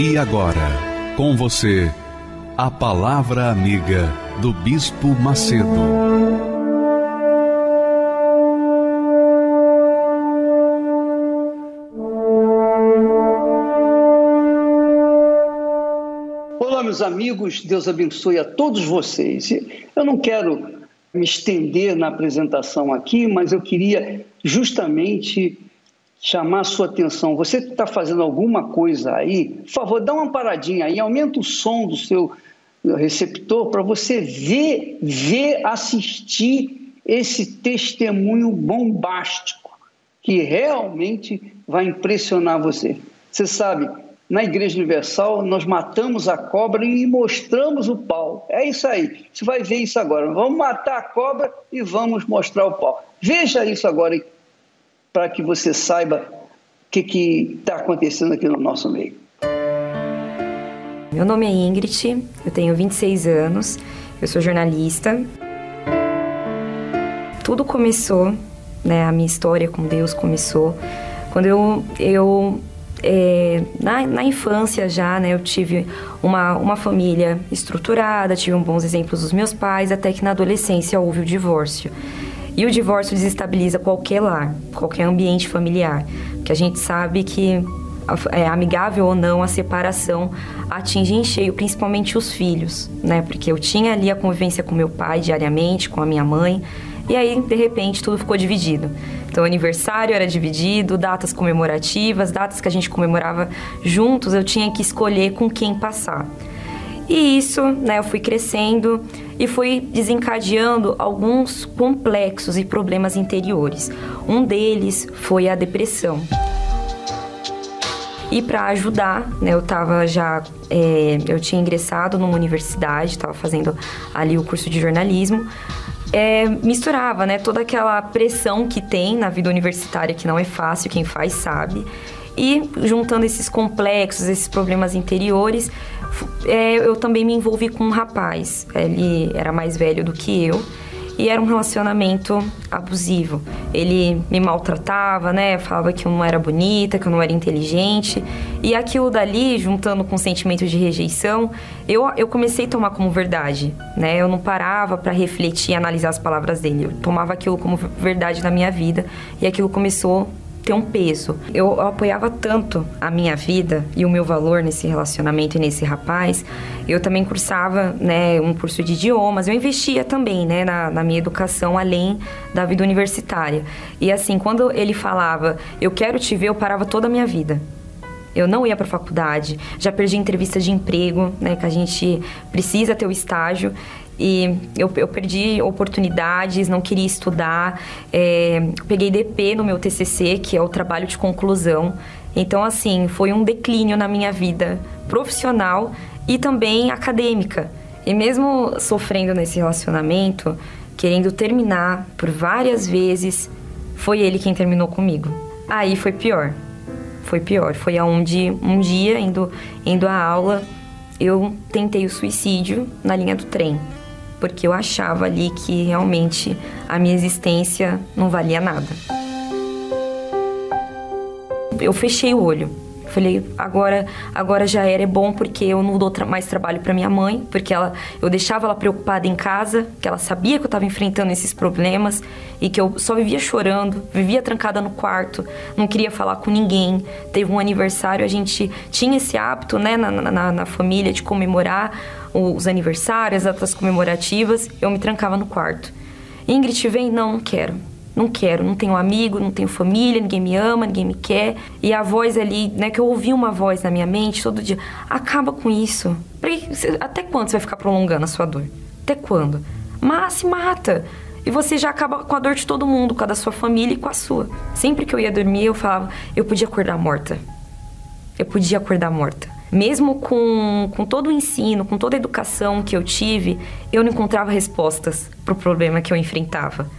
E agora, com você, a Palavra Amiga do Bispo Macedo. Olá, meus amigos, Deus abençoe a todos vocês. Eu não quero me estender na apresentação aqui, mas eu queria justamente chamar a sua atenção. Você está fazendo alguma coisa aí, por favor, dá uma paradinha aí, aumenta o som do seu receptor para você ver, ver, assistir esse testemunho bombástico que realmente vai impressionar você. Você sabe, na Igreja Universal nós matamos a cobra e mostramos o pau. É isso aí. Você vai ver isso agora. Vamos matar a cobra e vamos mostrar o pau. Veja isso agora para que você saiba o que está acontecendo aqui no nosso meio. Meu nome é Ingrid, eu tenho 26 anos, eu sou jornalista. Tudo começou, né, a minha história com Deus começou quando eu, eu é, na, na, infância já, né, eu tive uma, uma família estruturada, tive bons exemplos dos meus pais, até que na adolescência houve o divórcio. E o divórcio desestabiliza qualquer lar, qualquer ambiente familiar, porque a gente sabe que é, amigável ou não, a separação atinge em cheio, principalmente os filhos, né? Porque eu tinha ali a convivência com meu pai diariamente, com a minha mãe, e aí, de repente, tudo ficou dividido. Então, aniversário era dividido, datas comemorativas, datas que a gente comemorava juntos, eu tinha que escolher com quem passar. E isso, né, eu fui crescendo e fui desencadeando alguns complexos e problemas interiores. Um deles foi a depressão. E para ajudar, né, eu estava já, é, eu tinha ingressado numa universidade, estava fazendo ali o curso de jornalismo. É, misturava, né, toda aquela pressão que tem na vida universitária, que não é fácil, quem faz sabe. E juntando esses complexos, esses problemas interiores, é, eu também me envolvi com um rapaz. Ele era mais velho do que eu e era um relacionamento abusivo. Ele me maltratava, né? Falava que eu não era bonita, que eu não era inteligente. E aquilo dali, juntando com o sentimento de rejeição, eu, eu comecei a tomar como verdade, né? Eu não parava para refletir e analisar as palavras dele. Eu tomava aquilo como verdade na minha vida e aquilo começou ter um peso. Eu, eu apoiava tanto a minha vida e o meu valor nesse relacionamento e nesse rapaz. Eu também cursava, né, um curso de idiomas. Eu investia também, né, na, na minha educação além da vida universitária. E assim, quando ele falava, eu quero te ver, eu parava toda a minha vida. Eu não ia para faculdade, já perdi entrevista de emprego, né, que a gente precisa ter o estágio. E eu, eu perdi oportunidades, não queria estudar. É, peguei DP no meu TCC, que é o trabalho de conclusão. Então, assim, foi um declínio na minha vida profissional e também acadêmica. E mesmo sofrendo nesse relacionamento, querendo terminar por várias vezes, foi ele quem terminou comigo. Aí foi pior. Foi pior. Foi aonde um dia, indo, indo à aula, eu tentei o suicídio na linha do trem porque eu achava ali que realmente a minha existência não valia nada. Eu fechei o olho. Falei, agora, agora já era é bom porque eu não dou tra mais trabalho para minha mãe, porque ela, eu deixava ela preocupada em casa, que ela sabia que eu estava enfrentando esses problemas e que eu só vivia chorando, vivia trancada no quarto, não queria falar com ninguém. Teve um aniversário, a gente tinha esse hábito, né, na, na, na família de comemorar os aniversários, as datas comemorativas, eu me trancava no quarto. Ingrid, vem? Não, não quero. Não quero, não tenho amigo, não tenho família, ninguém me ama, ninguém me quer. E a voz ali, né, que eu ouvi uma voz na minha mente todo dia, acaba com isso. Até quando você vai ficar prolongando a sua dor? Até quando? Mas se mata. E você já acaba com a dor de todo mundo, com a da sua família e com a sua. Sempre que eu ia dormir, eu falava, eu podia acordar morta. eu podia acordar morta. Mesmo com, com todo o ensino, com toda a educação que eu tive, eu não encontrava respostas para o problema que eu enfrentava.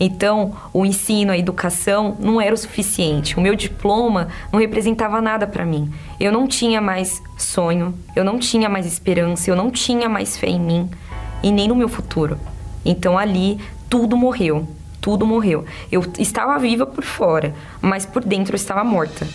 Então, o ensino, a educação não era o suficiente. O meu diploma não representava nada para mim. Eu não tinha mais sonho, eu não tinha mais esperança, eu não tinha mais fé em mim e nem no meu futuro. Então, ali, tudo morreu. Tudo morreu. Eu estava viva por fora, mas por dentro eu estava morta.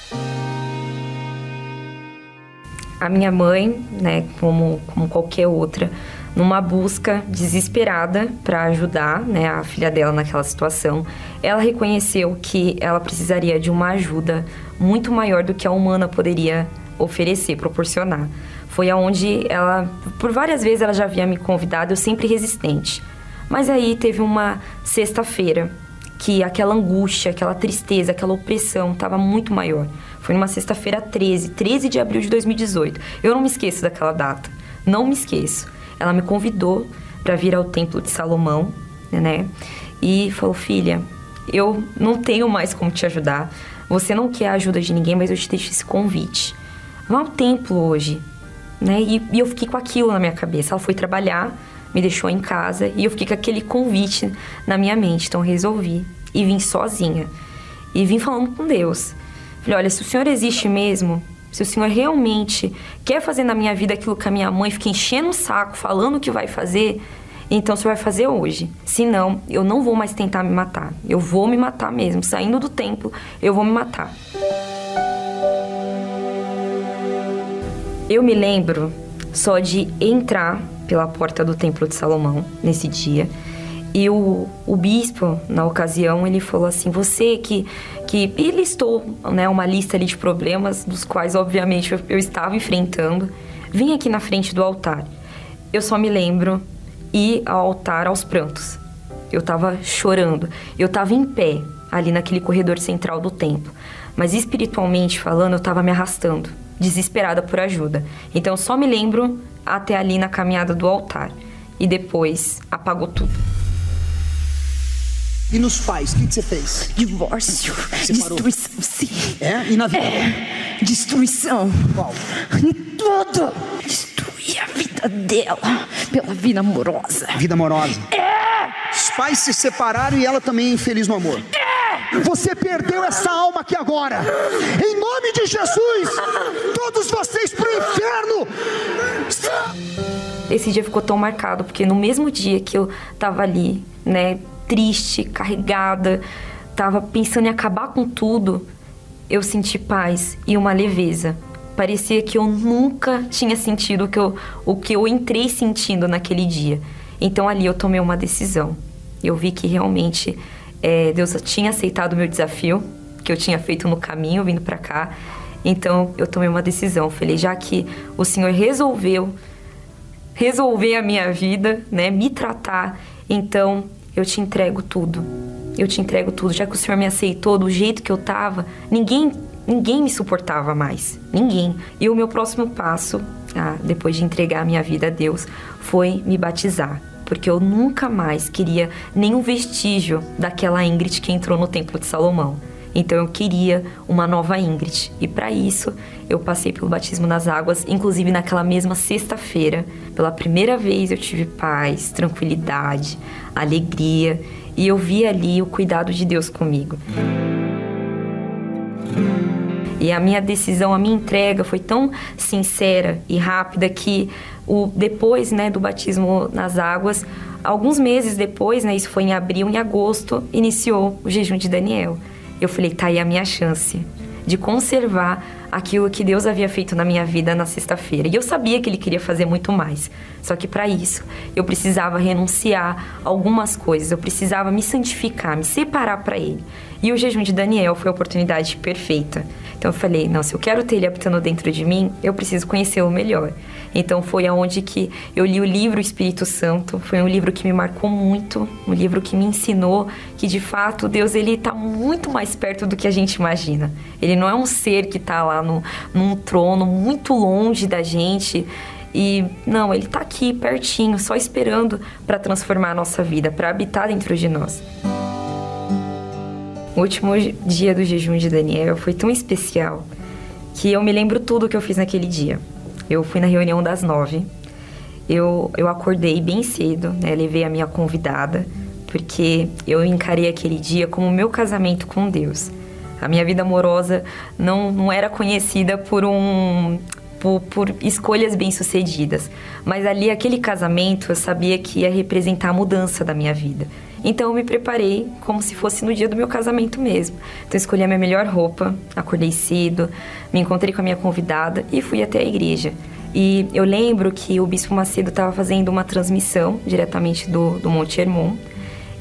A minha mãe, né, como, como qualquer outra, numa busca desesperada para ajudar né, a filha dela naquela situação, ela reconheceu que ela precisaria de uma ajuda muito maior do que a humana poderia oferecer, proporcionar. Foi aonde ela, por várias vezes ela já havia me convidado, eu sempre resistente. Mas aí teve uma sexta-feira que aquela angústia, aquela tristeza, aquela opressão estava muito maior. Foi numa sexta-feira 13, 13 de abril de 2018. Eu não me esqueço daquela data. Não me esqueço ela me convidou para vir ao templo de Salomão, né? E falou: "Filha, eu não tenho mais como te ajudar. Você não quer a ajuda de ninguém, mas eu te deixo esse convite. Vá ao templo hoje." Né? E, e eu fiquei com aquilo na minha cabeça. Ela foi trabalhar, me deixou em casa e eu fiquei com aquele convite na minha mente. Então resolvi e vim sozinha. E vim falando com Deus. Falei: "Olha, se o Senhor existe mesmo, se o Senhor realmente quer fazer na minha vida aquilo que a minha mãe fica enchendo o saco, falando que vai fazer, então você vai fazer hoje. Senão, eu não vou mais tentar me matar. Eu vou me matar mesmo. Saindo do templo, eu vou me matar. Eu me lembro só de entrar pela porta do templo de Salomão nesse dia e o, o bispo, na ocasião, ele falou assim: você que. que e listou né, uma lista ali de problemas, dos quais, obviamente, eu, eu estava enfrentando. Vim aqui na frente do altar. Eu só me lembro ir ao altar aos prantos. Eu estava chorando. Eu estava em pé, ali naquele corredor central do templo. Mas espiritualmente falando, eu estava me arrastando, desesperada por ajuda. Então, só me lembro até ali na caminhada do altar. E depois apagou tudo. E nos pais, o que, que você fez? Divórcio. Separou. Destruição, sim. É? E na vida? É. Destruição. Qual? Em tudo. Destruir a vida dela pela vida amorosa. Vida amorosa. É. Os pais se separaram e ela também é infeliz no amor. É. Você perdeu essa alma aqui agora. Em nome de Jesus, todos vocês pro inferno. Esse dia ficou tão marcado porque no mesmo dia que eu tava ali, né, triste, carregada, estava pensando em acabar com tudo, eu senti paz e uma leveza. Parecia que eu nunca tinha sentido o que eu, o que eu entrei sentindo naquele dia. Então ali eu tomei uma decisão. Eu vi que realmente é, Deus tinha aceitado o meu desafio, que eu tinha feito no caminho vindo para cá. Então eu tomei uma decisão. Falei, já que o Senhor resolveu resolver a minha vida, né, me tratar, então eu te entrego tudo. Eu te entrego tudo. Já que o Senhor me aceitou do jeito que eu tava, ninguém ninguém me suportava mais. Ninguém. E o meu próximo passo, ah, depois de entregar a minha vida a Deus, foi me batizar. Porque eu nunca mais queria nenhum vestígio daquela Ingrid que entrou no Templo de Salomão. Então eu queria uma nova Ingrid. E para isso eu passei pelo batismo nas águas, inclusive naquela mesma sexta-feira. Pela primeira vez eu tive paz, tranquilidade, alegria e eu vi ali o cuidado de Deus comigo. E a minha decisão, a minha entrega foi tão sincera e rápida que o depois, né, do batismo nas águas, alguns meses depois, né, isso foi em abril, em agosto, iniciou o jejum de Daniel eu falei, tá aí a minha chance de conservar aquilo que Deus havia feito na minha vida na sexta-feira. E eu sabia que ele queria fazer muito mais. Só que para isso, eu precisava renunciar algumas coisas, eu precisava me santificar, me separar para ele. E o jejum de Daniel foi a oportunidade perfeita. Então eu falei, não, se eu quero ter ele habitando dentro de mim, eu preciso conhecê-lo melhor. Então foi aonde que eu li o livro Espírito Santo, foi um livro que me marcou muito, um livro que me ensinou que de fato Deus ele está muito mais perto do que a gente imagina. Ele não é um ser que está lá no, num trono muito longe da gente. E não, ele está aqui pertinho, só esperando para transformar a nossa vida, para habitar dentro de nós. O último dia do jejum de Daniel foi tão especial que eu me lembro tudo que eu fiz naquele dia. Eu fui na reunião das nove. Eu, eu acordei bem cedo, né? Levei a minha convidada, porque eu encarei aquele dia como meu casamento com Deus. A minha vida amorosa não, não era conhecida por um por, por escolhas bem-sucedidas. Mas ali, aquele casamento, eu sabia que ia representar a mudança da minha vida. Então eu me preparei como se fosse no dia do meu casamento mesmo. Então escolhi a minha melhor roupa, acordei cedo, me encontrei com a minha convidada e fui até a igreja. E eu lembro que o Bispo Macedo estava fazendo uma transmissão diretamente do, do Monte Hermon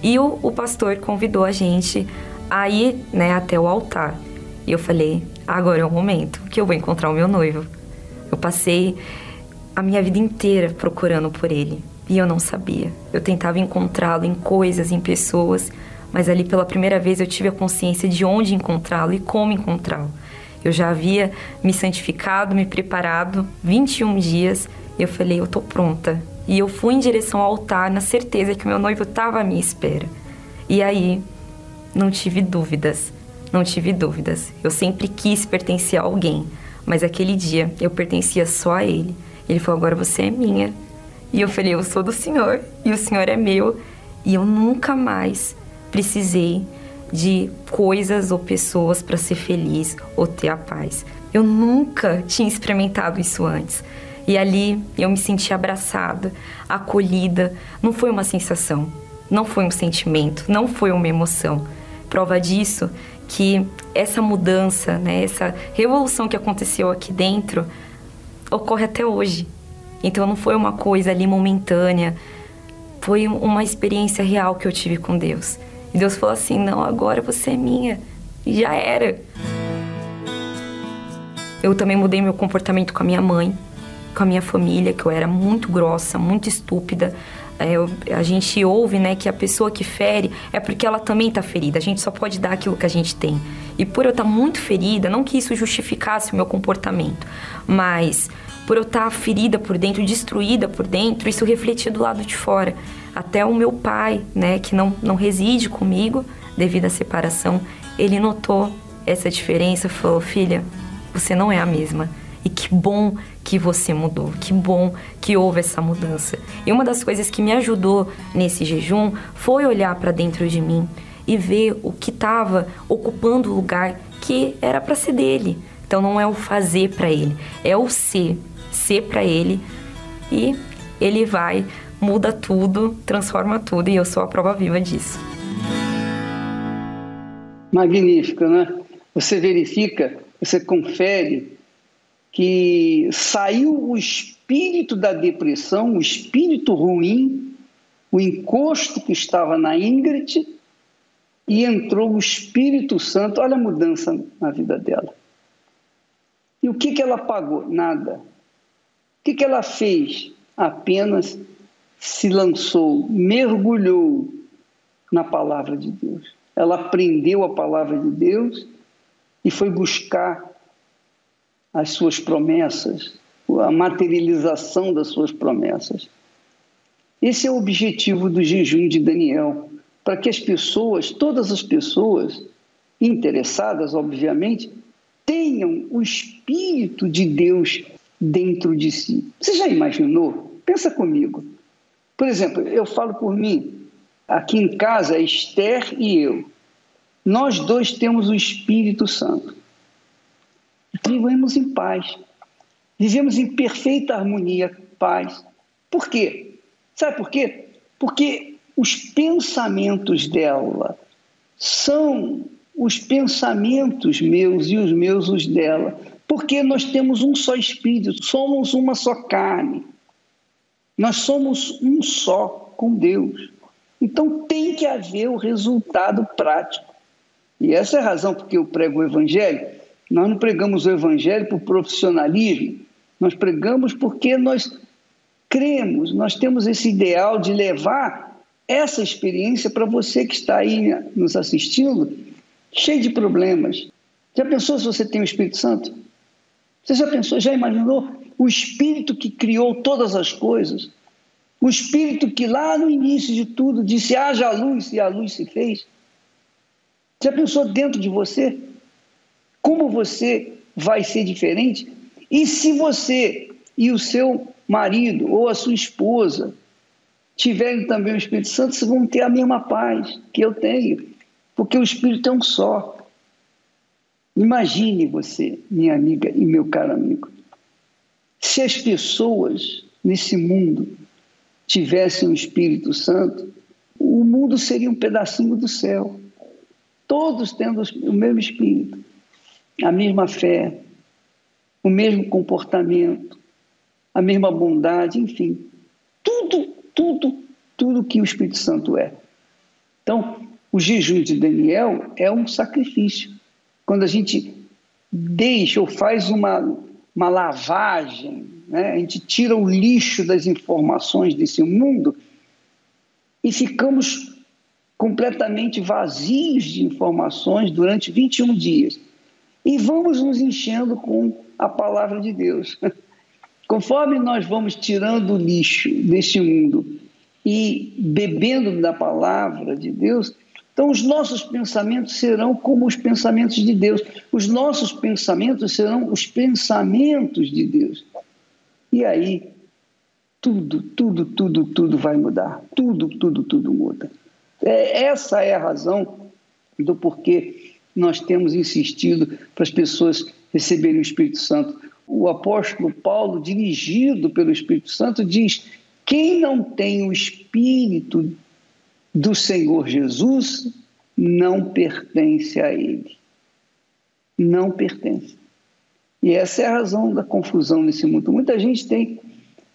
e o, o pastor convidou a gente a ir né, até o altar. E eu falei: agora é o momento que eu vou encontrar o meu noivo. Eu passei a minha vida inteira procurando por ele e eu não sabia. Eu tentava encontrá-lo em coisas, em pessoas, mas ali pela primeira vez eu tive a consciência de onde encontrá-lo e como encontrá-lo. Eu já havia me santificado, me preparado 21 dias e eu falei, eu tô pronta. E eu fui em direção ao altar na certeza que meu noivo estava à minha espera. E aí não tive dúvidas, não tive dúvidas. Eu sempre quis pertencer a alguém mas aquele dia eu pertencia só a ele. Ele falou: Agora você é minha. E eu falei: Eu sou do Senhor e o Senhor é meu. E eu nunca mais precisei de coisas ou pessoas para ser feliz ou ter a paz. Eu nunca tinha experimentado isso antes. E ali eu me senti abraçada, acolhida. Não foi uma sensação, não foi um sentimento, não foi uma emoção. Prova disso que essa mudança, né, essa revolução que aconteceu aqui dentro ocorre até hoje. Então não foi uma coisa ali momentânea, foi uma experiência real que eu tive com Deus. E Deus falou assim: "Não, agora você é minha". E já era. Eu também mudei meu comportamento com a minha mãe, com a minha família, que eu era muito grossa, muito estúpida. É, a gente ouve né, que a pessoa que fere é porque ela também está ferida. A gente só pode dar aquilo que a gente tem. E por eu estar tá muito ferida, não que isso justificasse o meu comportamento, mas por eu estar ferida por dentro, destruída por dentro, isso refletia do lado de fora. Até o meu pai, né, que não, não reside comigo devido à separação, ele notou essa diferença falou: Filha, você não é a mesma. E que bom que você mudou, que bom que houve essa mudança. E uma das coisas que me ajudou nesse jejum foi olhar para dentro de mim e ver o que estava ocupando o lugar que era para ser dele. Então não é o fazer para ele, é o ser, ser para ele e ele vai, muda tudo, transforma tudo e eu sou a prova viva disso. Magnífico, né? Você verifica, você confere que saiu o espírito da depressão, o espírito ruim, o encosto que estava na Ingrid, e entrou o Espírito Santo. Olha a mudança na vida dela. E o que, que ela pagou? Nada. O que, que ela fez? Apenas se lançou, mergulhou na palavra de Deus. Ela aprendeu a palavra de Deus e foi buscar as suas promessas, a materialização das suas promessas. Esse é o objetivo do jejum de Daniel, para que as pessoas, todas as pessoas interessadas, obviamente, tenham o Espírito de Deus dentro de si. Você já imaginou? Pensa comigo. Por exemplo, eu falo por mim, aqui em casa, Esther e eu. Nós dois temos o Espírito Santo vivemos em paz. Vivemos em perfeita harmonia, paz. Por quê? Sabe por quê? Porque os pensamentos dela são os pensamentos meus e os meus os dela. Porque nós temos um só espírito, somos uma só carne. Nós somos um só com Deus. Então tem que haver o resultado prático. E essa é a razão porque eu prego o evangelho, nós não pregamos o evangelho por profissionalismo, nós pregamos porque nós cremos, nós temos esse ideal de levar essa experiência para você que está aí nos assistindo, cheio de problemas. Já pensou se você tem o Espírito Santo? Você já pensou, já imaginou o Espírito que criou todas as coisas? O Espírito que lá no início de tudo disse: haja luz e a luz se fez. Já pensou dentro de você? Como você vai ser diferente? E se você e o seu marido ou a sua esposa tiverem também o Espírito Santo, vocês vão ter a mesma paz que eu tenho, porque o Espírito é um só. Imagine você, minha amiga e meu caro amigo, se as pessoas nesse mundo tivessem o Espírito Santo, o mundo seria um pedacinho do céu. Todos tendo o mesmo Espírito, a mesma fé, o mesmo comportamento, a mesma bondade, enfim. Tudo, tudo, tudo que o Espírito Santo é. Então, o jejum de Daniel é um sacrifício. Quando a gente deixa ou faz uma, uma lavagem, né? a gente tira o lixo das informações desse mundo e ficamos completamente vazios de informações durante 21 dias. E vamos nos enchendo com a palavra de Deus. Conforme nós vamos tirando o lixo deste mundo e bebendo da palavra de Deus, então, os nossos pensamentos serão como os pensamentos de Deus. Os nossos pensamentos serão os pensamentos de Deus. E aí, tudo, tudo, tudo, tudo vai mudar. Tudo, tudo, tudo muda. É, essa é a razão do porquê nós temos insistido para as pessoas receberem o Espírito Santo. O apóstolo Paulo, dirigido pelo Espírito Santo, diz: quem não tem o Espírito do Senhor Jesus não pertence a Ele. Não pertence. E essa é a razão da confusão nesse mundo. Muita gente tem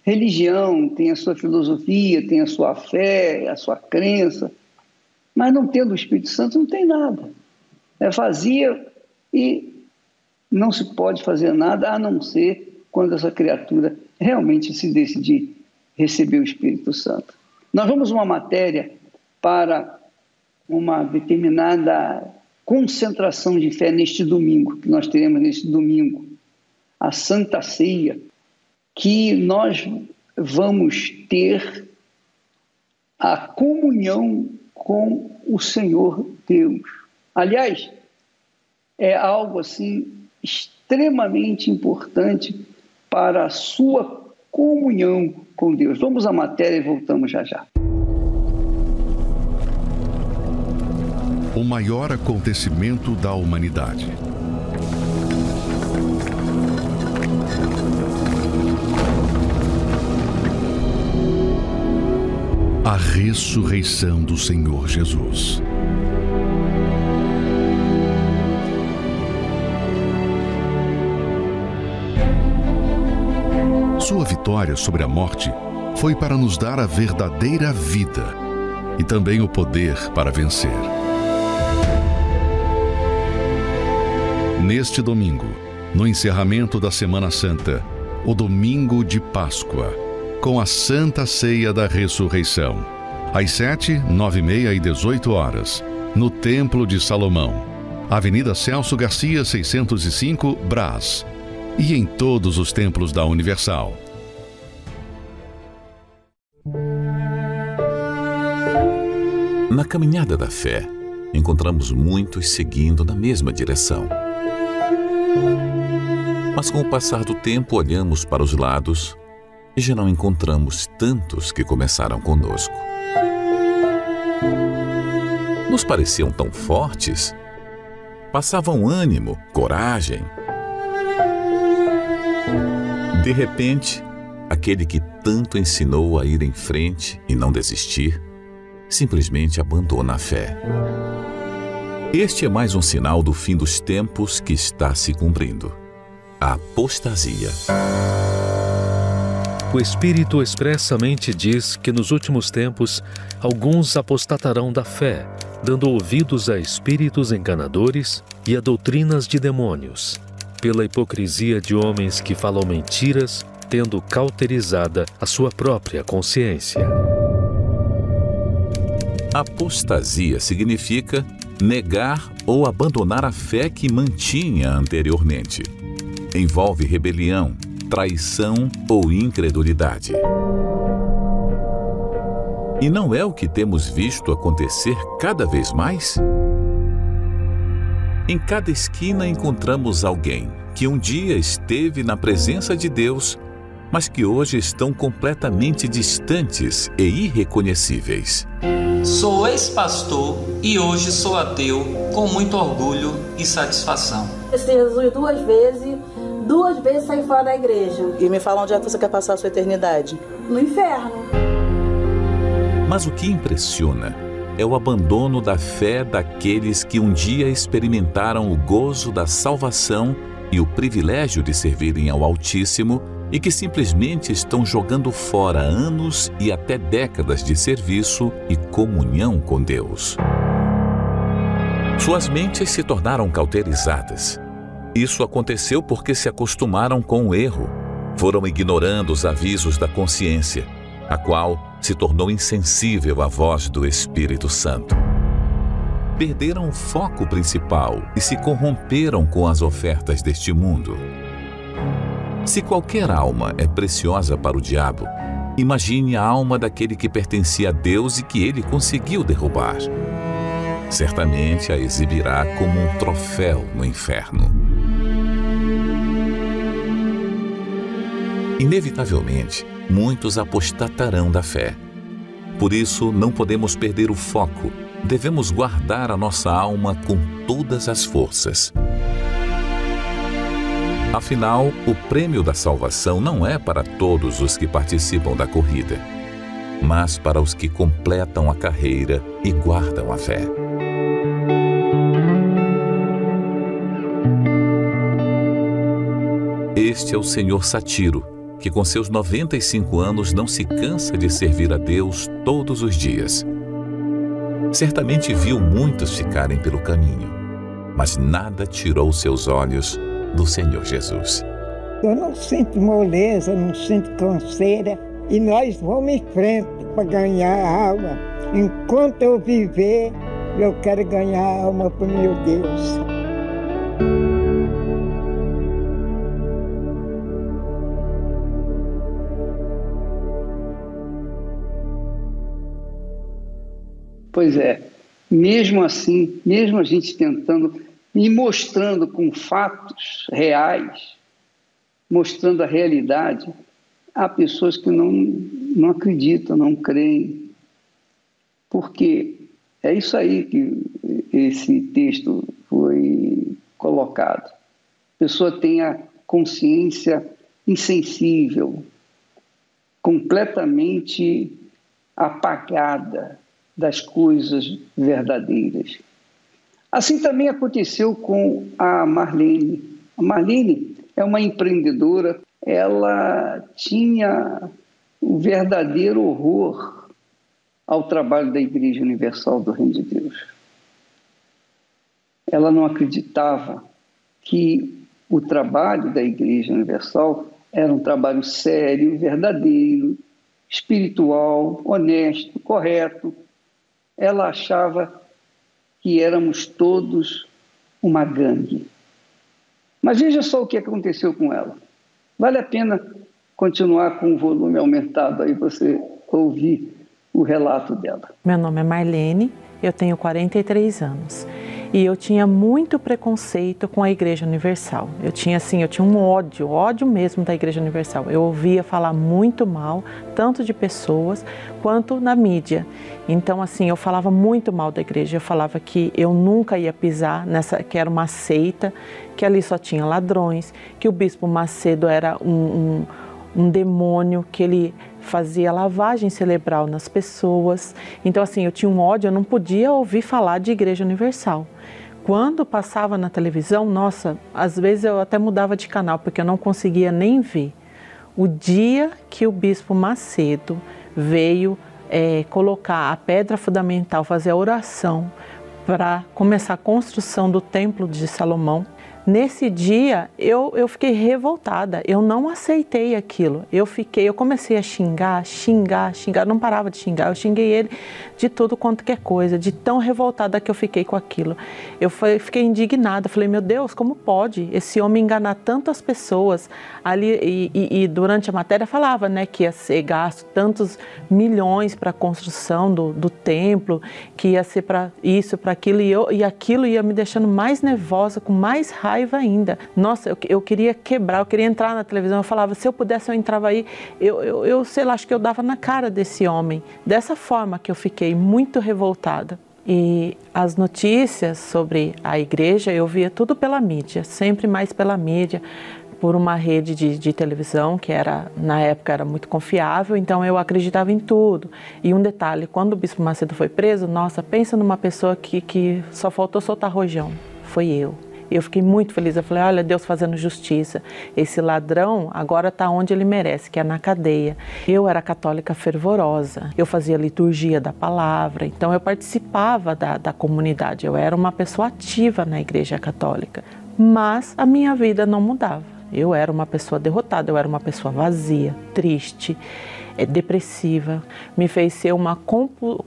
religião, tem a sua filosofia, tem a sua fé, a sua crença, mas não tendo o Espírito Santo não tem nada. É vazia e não se pode fazer nada a não ser quando essa criatura realmente se decidir receber o Espírito Santo. Nós vamos uma matéria para uma determinada concentração de fé neste domingo, que nós teremos neste domingo, a Santa Ceia, que nós vamos ter a comunhão com o Senhor Deus. Aliás, é algo assim extremamente importante para a sua comunhão com Deus. Vamos à matéria e voltamos já já. O maior acontecimento da humanidade. A ressurreição do Senhor Jesus. Sua vitória sobre a morte foi para nos dar a verdadeira vida e também o poder para vencer. Neste domingo, no encerramento da Semana Santa, o domingo de Páscoa, com a Santa Ceia da Ressurreição, às 7, 9 e meia e 18 horas, no Templo de Salomão, Avenida Celso Garcia, 605, Brás, e em todos os templos da Universal. Na caminhada da fé, encontramos muitos seguindo na mesma direção mas com o passar do tempo olhamos para os lados e já não encontramos tantos que começaram conosco. Nos pareciam tão fortes, passavam ânimo, coragem. De repente, aquele que tanto ensinou a ir em frente e não desistir, simplesmente abandona a fé. Este é mais um sinal do fim dos tempos que está se cumprindo a apostasia. O Espírito expressamente diz que nos últimos tempos alguns apostatarão da fé, dando ouvidos a espíritos enganadores e a doutrinas de demônios, pela hipocrisia de homens que falam mentiras, tendo cauterizada a sua própria consciência. Apostasia significa negar ou abandonar a fé que mantinha anteriormente. Envolve rebelião, traição ou incredulidade. E não é o que temos visto acontecer cada vez mais? Em cada esquina encontramos alguém que um dia esteve na presença de Deus, mas que hoje estão completamente distantes e irreconhecíveis. Sou ex-pastor e hoje sou ateu com muito orgulho e satisfação. Esse Jesus duas vezes, duas vezes saí fora da igreja. E me fala onde é que você quer passar a sua eternidade? No inferno. Mas o que impressiona é o abandono da fé daqueles que um dia experimentaram o gozo da salvação e o privilégio de servirem ao Altíssimo e que simplesmente estão jogando fora anos e até décadas de serviço e comunhão com Deus. Suas mentes se tornaram cauterizadas. Isso aconteceu porque se acostumaram com o erro, foram ignorando os avisos da consciência, a qual se tornou insensível à voz do Espírito Santo. Perderam o foco principal e se corromperam com as ofertas deste mundo. Se qualquer alma é preciosa para o diabo, imagine a alma daquele que pertencia a Deus e que ele conseguiu derrubar. Certamente a exibirá como um troféu no inferno. Inevitavelmente, muitos apostatarão da fé. Por isso, não podemos perder o foco. Devemos guardar a nossa alma com todas as forças. Afinal, o prêmio da salvação não é para todos os que participam da corrida, mas para os que completam a carreira e guardam a fé. Este é o Senhor Satiro, que com seus 95 anos não se cansa de servir a Deus todos os dias. Certamente viu muitos ficarem pelo caminho, mas nada tirou seus olhos do Senhor Jesus. Eu não sinto moleza, não sinto canseira e nós vamos em frente para ganhar a alma. Enquanto eu viver, eu quero ganhar a alma para o meu Deus. Pois é, mesmo assim, mesmo a gente tentando e mostrando com fatos reais, mostrando a realidade, há pessoas que não, não acreditam, não creem. Porque é isso aí que esse texto foi colocado. A pessoa tem a consciência insensível, completamente apagada das coisas verdadeiras. Assim também aconteceu com a Marlene. A Marlene é uma empreendedora, ela tinha o verdadeiro horror ao trabalho da Igreja Universal do Reino de Deus. Ela não acreditava que o trabalho da Igreja Universal era um trabalho sério, verdadeiro, espiritual, honesto, correto. Ela achava que éramos todos uma gangue. Mas veja só o que aconteceu com ela. Vale a pena continuar com o volume aumentado aí você ouvir o relato dela. Meu nome é Marlene, eu tenho 43 anos e eu tinha muito preconceito com a Igreja Universal. Eu tinha assim, eu tinha um ódio, ódio mesmo da Igreja Universal. Eu ouvia falar muito mal, tanto de pessoas quanto na mídia. Então assim, eu falava muito mal da igreja. Eu falava que eu nunca ia pisar nessa, que era uma seita, que ali só tinha ladrões, que o Bispo Macedo era um, um, um demônio, que ele fazia lavagem cerebral nas pessoas. Então, assim, eu tinha um ódio, eu não podia ouvir falar de Igreja Universal. Quando passava na televisão, nossa, às vezes eu até mudava de canal, porque eu não conseguia nem ver. O dia que o Bispo Macedo veio é, colocar a pedra fundamental, fazer a oração para começar a construção do Templo de Salomão, Nesse dia eu, eu fiquei revoltada, eu não aceitei aquilo. Eu fiquei, eu comecei a xingar, xingar, xingar, não parava de xingar. Eu xinguei ele de tudo quanto que é coisa, de tão revoltada que eu fiquei com aquilo. Eu fiquei indignada, falei, meu Deus, como pode esse homem enganar tantas pessoas? Ali e, e, e durante a matéria falava, né, que ia ser gasto tantos milhões para a construção do, do templo, que ia ser para isso, para aquilo e, eu, e aquilo ia me deixando mais nervosa, com mais raiva raiva ainda. Nossa, eu, eu queria quebrar, eu queria entrar na televisão. Eu falava, se eu pudesse, eu entrava aí. Eu, eu, eu sei lá, acho que eu dava na cara desse homem. Dessa forma que eu fiquei muito revoltada. E as notícias sobre a igreja eu via tudo pela mídia, sempre mais pela mídia, por uma rede de, de, televisão que era na época era muito confiável, então eu acreditava em tudo. E um detalhe, quando o Bispo Macedo foi preso, nossa, pensa numa pessoa que, que só faltou soltar rojão, foi eu. E eu fiquei muito feliz. Eu falei: olha, Deus fazendo justiça. Esse ladrão agora está onde ele merece, que é na cadeia. Eu era católica fervorosa. Eu fazia liturgia da palavra. Então eu participava da, da comunidade. Eu era uma pessoa ativa na Igreja Católica. Mas a minha vida não mudava. Eu era uma pessoa derrotada. Eu era uma pessoa vazia, triste é depressiva, me fez ser uma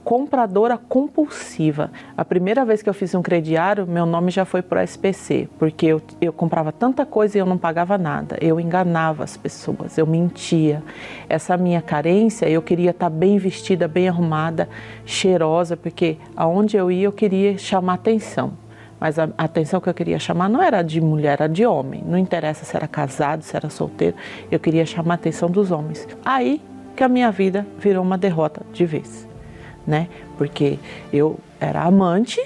compradora compulsiva. A primeira vez que eu fiz um crediário, meu nome já foi para o SPC, porque eu, eu comprava tanta coisa e eu não pagava nada. Eu enganava as pessoas, eu mentia. Essa minha carência, eu queria estar bem vestida, bem arrumada, cheirosa, porque aonde eu ia eu queria chamar atenção. Mas a atenção que eu queria chamar não era de mulher, era de homem. Não interessa se era casado, se era solteiro. Eu queria chamar a atenção dos homens. Aí que a minha vida virou uma derrota de vez, né? Porque eu era amante,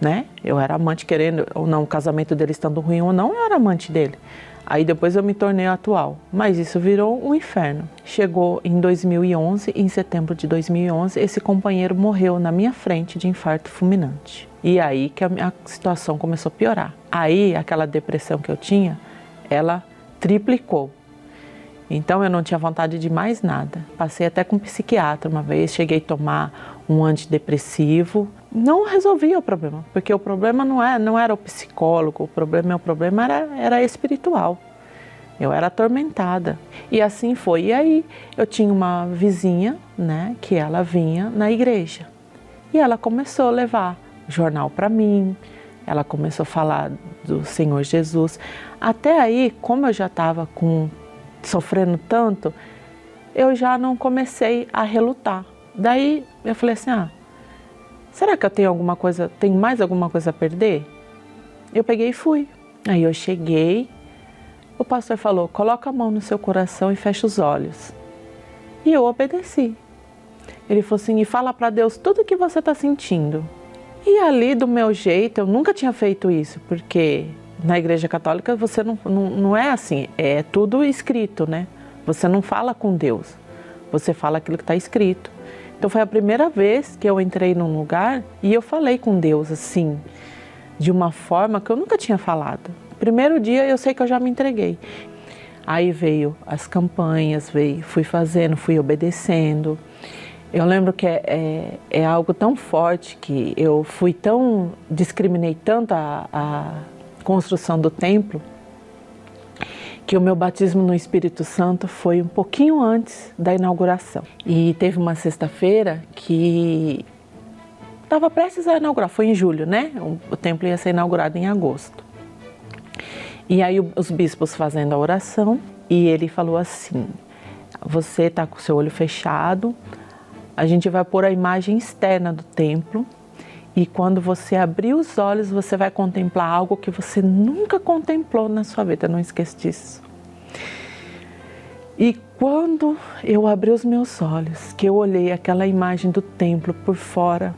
né? Eu era amante querendo ou não, o casamento dele estando ruim ou não, eu era amante dele. Aí depois eu me tornei atual, mas isso virou um inferno. Chegou em 2011, em setembro de 2011, esse companheiro morreu na minha frente de infarto fulminante. E aí que a minha situação começou a piorar. Aí aquela depressão que eu tinha, ela triplicou. Então eu não tinha vontade de mais nada. Passei até com um psiquiatra uma vez, cheguei a tomar um antidepressivo. Não resolvia o problema, porque o problema não, é, não era o psicólogo, o problema, o problema era, era espiritual. Eu era atormentada. E assim foi. E aí eu tinha uma vizinha, né, que ela vinha na igreja. E ela começou a levar jornal para mim, ela começou a falar do Senhor Jesus. Até aí, como eu já estava com sofrendo tanto, eu já não comecei a relutar. Daí eu falei assim: ah, será que eu tenho alguma coisa, tenho mais alguma coisa a perder? Eu peguei e fui. Aí eu cheguei, o pastor falou: coloca a mão no seu coração e fecha os olhos. E eu obedeci. Ele falou assim: e fala para Deus tudo o que você está sentindo. E ali, do meu jeito, eu nunca tinha feito isso, porque na Igreja Católica você não, não, não é assim, é tudo escrito, né? Você não fala com Deus, você fala aquilo que está escrito. Então foi a primeira vez que eu entrei num lugar e eu falei com Deus assim, de uma forma que eu nunca tinha falado. Primeiro dia eu sei que eu já me entreguei. Aí veio as campanhas, veio, fui fazendo, fui obedecendo. Eu lembro que é, é, é algo tão forte que eu fui tão, discriminei tanto a, a construção do templo, que o meu batismo no Espírito Santo foi um pouquinho antes da inauguração. E teve uma sexta-feira que estava prestes a inaugurar, foi em julho, né? O templo ia ser inaugurado em agosto. E aí os bispos fazendo a oração e ele falou assim: Você está com o seu olho fechado, a gente vai pôr a imagem externa do templo e quando você abrir os olhos, você vai contemplar algo que você nunca contemplou na sua vida. Não esqueça disso. E quando eu abri os meus olhos, que eu olhei aquela imagem do templo por fora,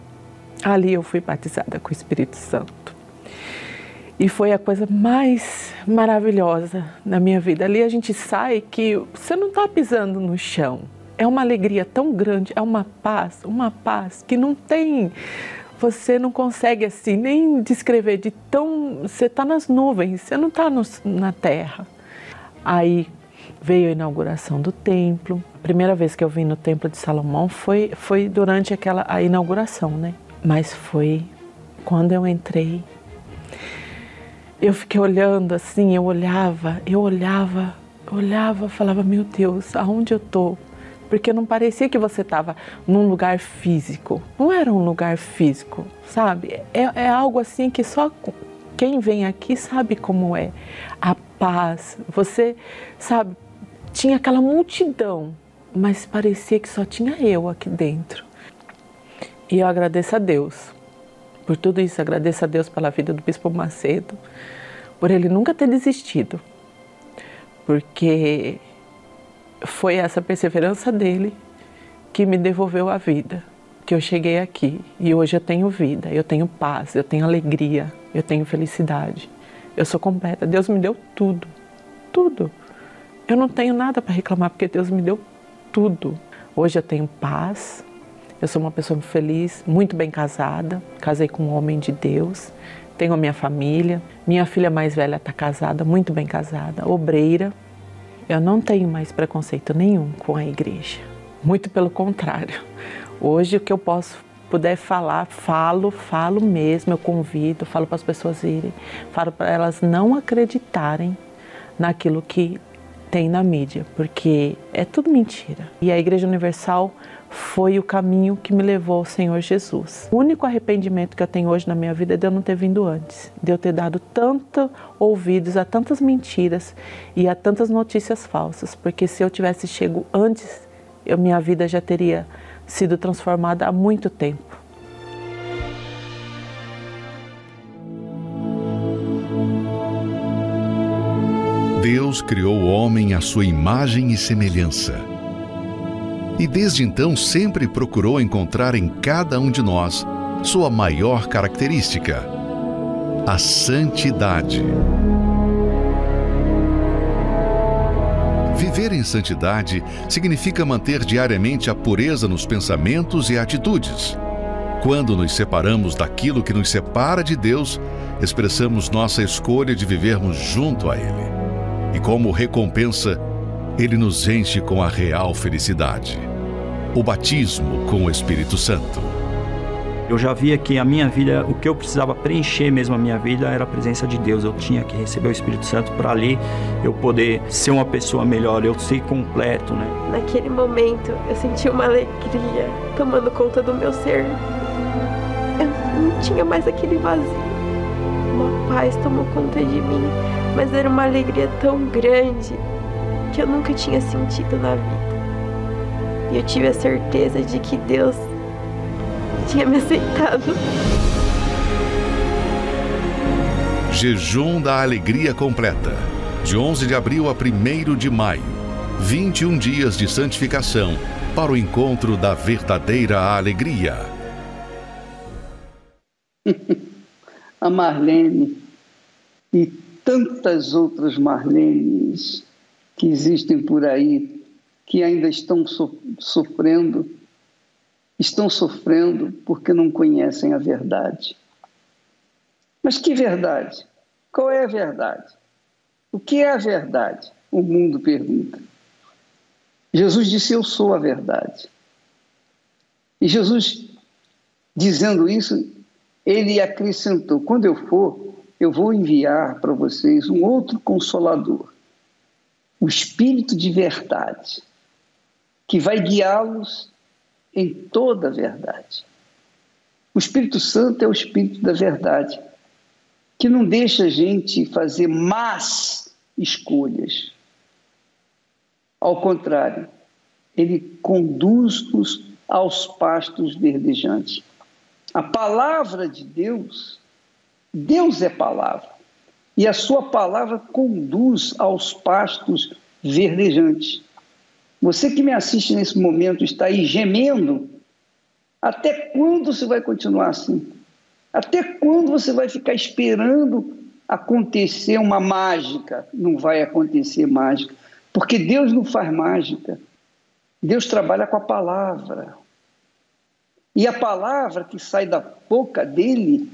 ali eu fui batizada com o Espírito Santo. E foi a coisa mais maravilhosa na minha vida. Ali a gente sai que você não está pisando no chão. É uma alegria tão grande, é uma paz, uma paz que não tem você não consegue assim nem descrever de tão. Você está nas nuvens, você não está na terra. Aí veio a inauguração do templo. A primeira vez que eu vim no templo de Salomão foi, foi durante aquela a inauguração, né? Mas foi quando eu entrei. Eu fiquei olhando assim, eu olhava, eu olhava, olhava, falava, meu Deus, aonde eu estou? Porque não parecia que você estava num lugar físico. Não era um lugar físico, sabe? É, é, algo assim que só quem vem aqui sabe como é. A paz. Você, sabe, tinha aquela multidão, mas parecia que só tinha eu aqui dentro. E eu agradeço a Deus por tudo isso. Agradeço a Deus pela vida do Bispo Macedo, por ele nunca ter desistido, porque foi essa perseverança dele que me devolveu a vida, que eu cheguei aqui e hoje eu tenho vida, eu tenho paz, eu tenho alegria, eu tenho felicidade. Eu sou completa. Deus me deu tudo, tudo. Eu não tenho nada para reclamar porque Deus me deu tudo. Hoje eu tenho paz. Eu sou uma pessoa feliz, muito bem casada. Casei com um homem de Deus. Tenho a minha família. Minha filha mais velha está casada, muito bem casada, obreira. Eu não tenho mais preconceito nenhum com a igreja. Muito pelo contrário. Hoje o que eu posso puder falar, falo, falo mesmo, eu convido, falo para as pessoas irem, falo para elas não acreditarem naquilo que tem na mídia, porque é tudo mentira. E a Igreja Universal foi o caminho que me levou ao Senhor Jesus. O único arrependimento que eu tenho hoje na minha vida é de eu não ter vindo antes, de eu ter dado tanto ouvidos a tantas mentiras e a tantas notícias falsas, porque se eu tivesse chego antes, eu, minha vida já teria sido transformada há muito tempo. Deus criou o homem à sua imagem e semelhança. E desde então sempre procurou encontrar em cada um de nós sua maior característica, a santidade. Viver em santidade significa manter diariamente a pureza nos pensamentos e atitudes. Quando nos separamos daquilo que nos separa de Deus, expressamos nossa escolha de vivermos junto a Ele. E como recompensa, Ele nos enche com a real felicidade o batismo com o Espírito Santo. Eu já via que a minha vida, o que eu precisava preencher mesmo a minha vida era a presença de Deus. Eu tinha que receber o Espírito Santo para ali eu poder ser uma pessoa melhor, eu ser completo, né? Naquele momento eu senti uma alegria tomando conta do meu ser. Eu não tinha mais aquele vazio. Uma paz tomou conta de mim, mas era uma alegria tão grande que eu nunca tinha sentido na vida. E eu tive a certeza de que Deus tinha me aceitado. Jejum da Alegria Completa. De 11 de abril a 1 de maio. 21 dias de santificação para o encontro da verdadeira alegria. a Marlene e tantas outras Marlenes que existem por aí, que ainda estão so sofrendo estão sofrendo porque não conhecem a verdade. Mas que verdade? Qual é a verdade? O que é a verdade? O mundo pergunta. Jesus disse: Eu sou a verdade. E Jesus, dizendo isso, ele acrescentou: Quando eu for, eu vou enviar para vocês um outro consolador, o Espírito de verdade, que vai guiá-los em toda a verdade. O Espírito Santo é o Espírito da verdade, que não deixa a gente fazer más escolhas. Ao contrário, ele conduz-nos aos pastos verdejantes. A palavra de Deus, Deus é palavra, e a sua palavra conduz aos pastos verdejantes. Você que me assiste nesse momento está aí gemendo. Até quando você vai continuar assim? Até quando você vai ficar esperando acontecer uma mágica? Não vai acontecer mágica, porque Deus não faz mágica. Deus trabalha com a palavra. E a palavra que sai da boca dele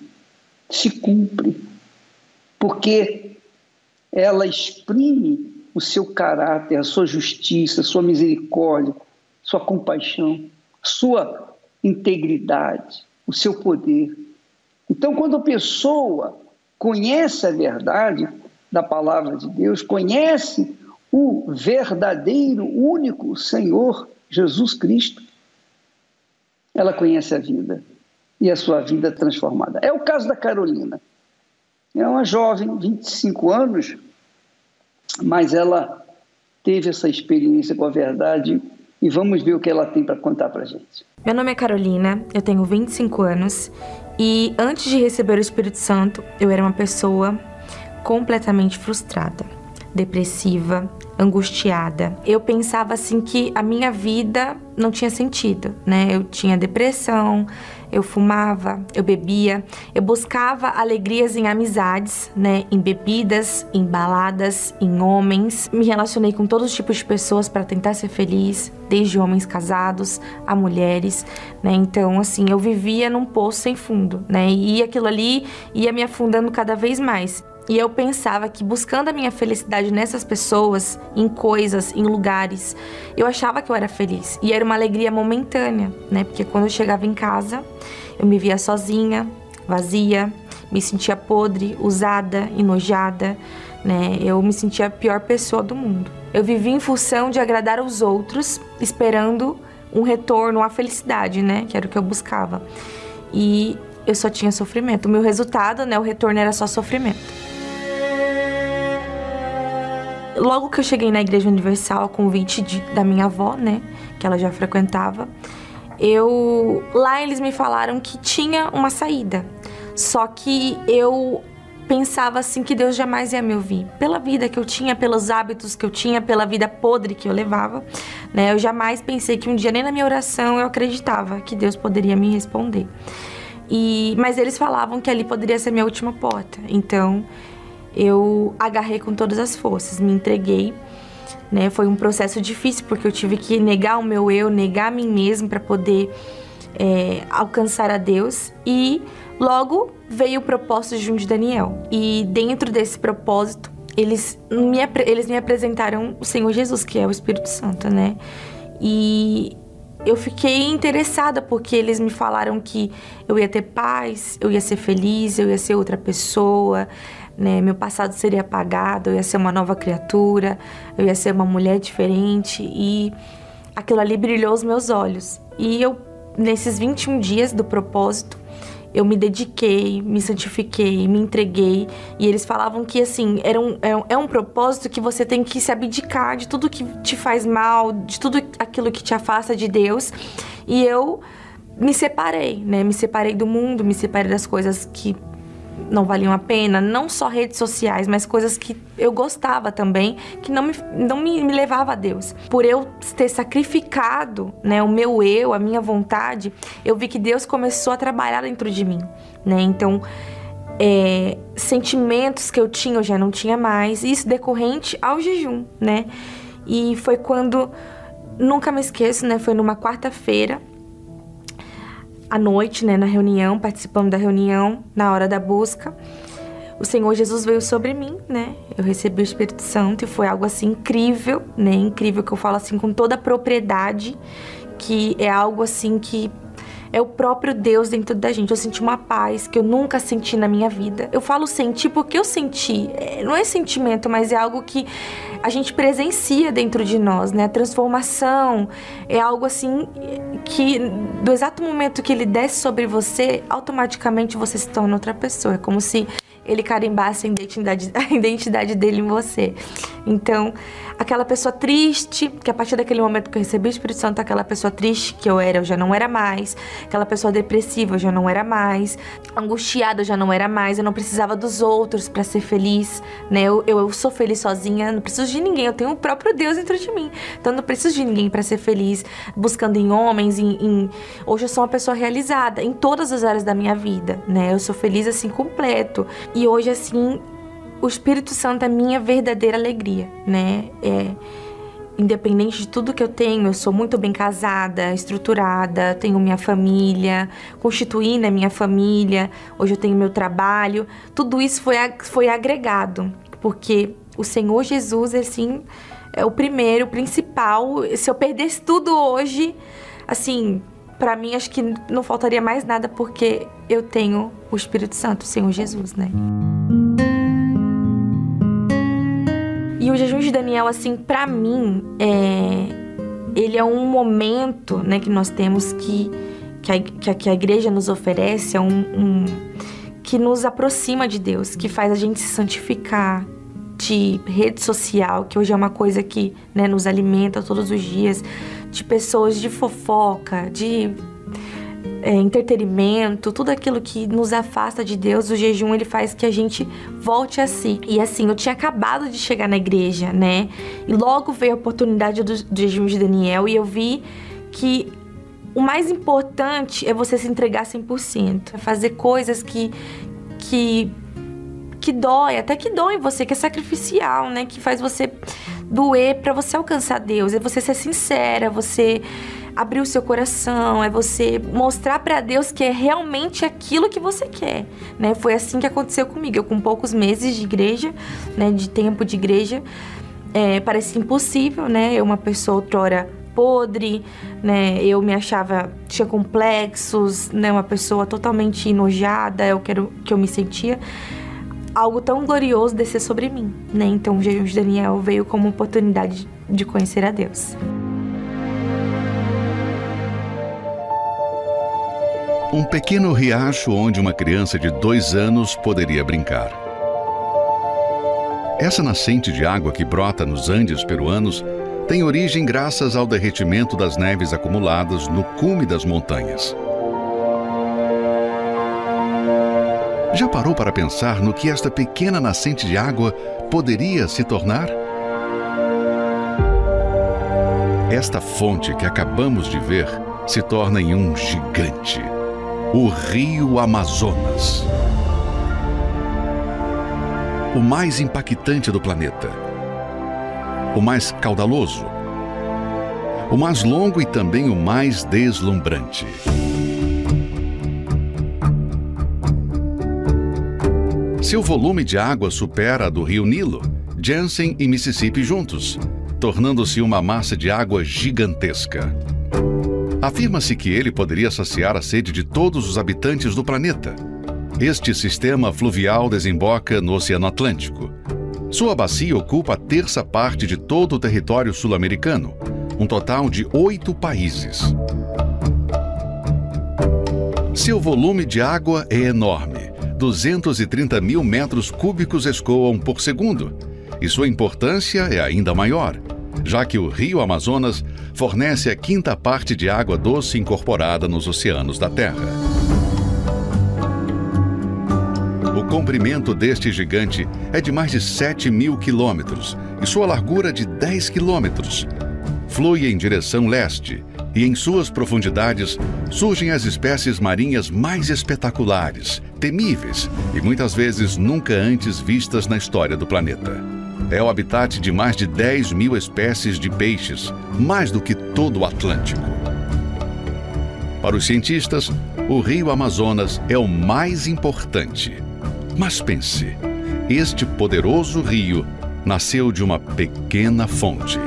se cumpre, porque ela exprime o seu caráter, a sua justiça, a sua misericórdia, sua compaixão, sua integridade, o seu poder. Então, quando a pessoa conhece a verdade da palavra de Deus, conhece o verdadeiro, único Senhor Jesus Cristo, ela conhece a vida e a sua vida transformada. É o caso da Carolina. É uma jovem, 25 anos, mas ela teve essa experiência com a verdade e vamos ver o que ela tem para contar para gente. Meu nome é Carolina, eu tenho 25 anos e antes de receber o Espírito Santo, eu era uma pessoa completamente frustrada, depressiva, angustiada. Eu pensava assim que a minha vida não tinha sentido, né? Eu tinha depressão, eu fumava, eu bebia, eu buscava alegrias em amizades, né, em bebidas, em baladas, em homens. Me relacionei com todos os tipos de pessoas para tentar ser feliz, desde homens casados a mulheres, né? Então, assim, eu vivia num poço sem fundo, né? E aquilo ali ia me afundando cada vez mais. E eu pensava que buscando a minha felicidade nessas pessoas, em coisas, em lugares, eu achava que eu era feliz. E era uma alegria momentânea, né? Porque quando eu chegava em casa, eu me via sozinha, vazia, me sentia podre, usada, enojada, né? Eu me sentia a pior pessoa do mundo. Eu vivia em função de agradar aos outros, esperando um retorno à felicidade, né? Que era o que eu buscava. E eu só tinha sofrimento. O meu resultado, né? O retorno era só sofrimento. Logo que eu cheguei na Igreja Universal, a convite de, da minha avó, né, que ela já frequentava, eu lá eles me falaram que tinha uma saída. Só que eu pensava assim que Deus jamais ia me ouvir. Pela vida que eu tinha, pelos hábitos que eu tinha, pela vida podre que eu levava, né? Eu jamais pensei que um dia nem na minha oração eu acreditava que Deus poderia me responder. E mas eles falavam que ali poderia ser minha última porta. Então, eu agarrei com todas as forças, me entreguei. Né? Foi um processo difícil porque eu tive que negar o meu eu, negar a mim mesmo para poder é, alcançar a Deus e logo veio o propósito de de Daniel. E dentro desse propósito, eles me, eles me apresentaram o Senhor Jesus, que é o Espírito Santo, né? E eu fiquei interessada porque eles me falaram que eu ia ter paz, eu ia ser feliz, eu ia ser outra pessoa, né? Meu passado seria apagado, eu ia ser uma nova criatura, eu ia ser uma mulher diferente e aquilo ali brilhou os meus olhos. E eu, nesses 21 dias do propósito, eu me dediquei, me santifiquei, me entreguei. E eles falavam que, assim, era um, é, um, é um propósito que você tem que se abdicar de tudo que te faz mal, de tudo aquilo que te afasta de Deus. E eu me separei, né? Me separei do mundo, me separei das coisas que não valiam a pena, não só redes sociais, mas coisas que eu gostava também, que não me, não me, me levava a Deus. Por eu ter sacrificado né, o meu eu, a minha vontade, eu vi que Deus começou a trabalhar dentro de mim. Né? Então, é, sentimentos que eu tinha, eu já não tinha mais, isso decorrente ao jejum, né? E foi quando, nunca me esqueço, né? Foi numa quarta-feira, à noite, né, na reunião, participando da reunião, na hora da busca, o Senhor Jesus veio sobre mim, né? Eu recebi o Espírito Santo e foi algo assim incrível, né? Incrível que eu falo assim com toda a propriedade, que é algo assim que é o próprio Deus dentro da gente. Eu senti uma paz que eu nunca senti na minha vida. Eu falo senti porque eu senti. É, não é sentimento, mas é algo que a gente presencia dentro de nós, né? A transformação é algo assim que do exato momento que ele desce sobre você, automaticamente você se torna outra pessoa. É como se ele carimbasse a identidade, a identidade dele em você. Então, aquela pessoa triste, que a partir daquele momento que eu recebi o Espírito Santo, aquela pessoa triste que eu era, eu já não era mais. Aquela pessoa depressiva, eu já não era mais. Angustiada, eu já não era mais. Eu não precisava dos outros para ser feliz, né? Eu, eu, eu, sou feliz sozinha, não preciso de ninguém. Eu tenho o próprio Deus dentro de mim. Então, não preciso de ninguém para ser feliz, buscando em homens, em, em... Hoje eu sou uma pessoa realizada em todas as áreas da minha vida, né? Eu sou feliz assim completo. E hoje, assim, o Espírito Santo é minha verdadeira alegria, né? É, independente de tudo que eu tenho, eu sou muito bem casada, estruturada, tenho minha família, constituí né, minha família, hoje eu tenho meu trabalho, tudo isso foi, foi agregado, porque o Senhor Jesus, assim, é o primeiro, o principal. Se eu perdesse tudo hoje, assim, para mim acho que não faltaria mais nada, porque eu tenho o Espírito Santo, o Senhor Jesus, né? E o jejum de Daniel, assim, para mim, é, ele é um momento, né, que nós temos que que a, que a, igreja nos oferece, é um, um que nos aproxima de Deus, que faz a gente se santificar, de rede social, que hoje é uma coisa que né, nos alimenta todos os dias, de pessoas de fofoca, de é, entretenimento, tudo aquilo que nos afasta de Deus, o jejum ele faz que a gente volte a si. E assim, eu tinha acabado de chegar na igreja, né? E logo veio a oportunidade do, do jejum de Daniel e eu vi que o mais importante é você se entregar 100%, é fazer coisas que que que dói, até que dói em você, que é sacrificial, né? Que faz você doer para você alcançar Deus, é você ser sincera, você abrir o seu coração, é você mostrar para Deus que é realmente aquilo que você quer, né? Foi assim que aconteceu comigo. Eu com poucos meses de igreja, né, de tempo de igreja, é, parecia impossível, né? Eu uma pessoa outrora podre, né? Eu me achava tinha complexos, né? Uma pessoa totalmente enojada, eu quero que eu me sentia algo tão glorioso descer sobre mim, né? Então o jejum de Daniel veio como oportunidade de conhecer a Deus. Um pequeno riacho onde uma criança de dois anos poderia brincar. Essa nascente de água que brota nos Andes peruanos tem origem graças ao derretimento das neves acumuladas no cume das montanhas. Já parou para pensar no que esta pequena nascente de água poderia se tornar? Esta fonte que acabamos de ver se torna em um gigante o Rio Amazonas. O mais impactante do planeta. O mais caudaloso. O mais longo e também o mais deslumbrante. Seu volume de água supera a do rio Nilo, Jansen e Mississippi juntos, tornando-se uma massa de água gigantesca. Afirma-se que ele poderia saciar a sede de todos os habitantes do planeta. Este sistema fluvial desemboca no Oceano Atlântico. Sua bacia ocupa a terça parte de todo o território sul-americano, um total de oito países. Seu volume de água é enorme 230 mil metros cúbicos escoam por segundo, e sua importância é ainda maior, já que o rio Amazonas fornece a quinta parte de água doce incorporada nos oceanos da Terra. O comprimento deste gigante é de mais de 7 mil quilômetros e sua largura de 10 quilômetros. Flui em direção leste e em suas profundidades surgem as espécies marinhas mais espetaculares, temíveis e muitas vezes nunca antes vistas na história do planeta. É o habitat de mais de 10 mil espécies de peixes, mais do que todo o Atlântico. Para os cientistas, o rio Amazonas é o mais importante. Mas pense, este poderoso rio nasceu de uma pequena fonte.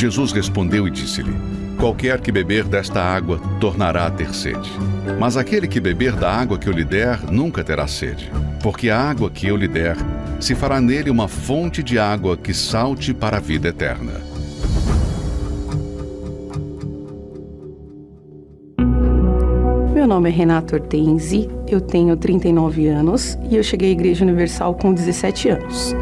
Jesus respondeu e disse-lhe: Qualquer que beber desta água tornará a ter sede. Mas aquele que beber da água que eu lhe der nunca terá sede, porque a água que eu lhe der se fará nele uma fonte de água que salte para a vida eterna. Meu nome é Renato Hortense, eu tenho 39 anos e eu cheguei à Igreja Universal com 17 anos.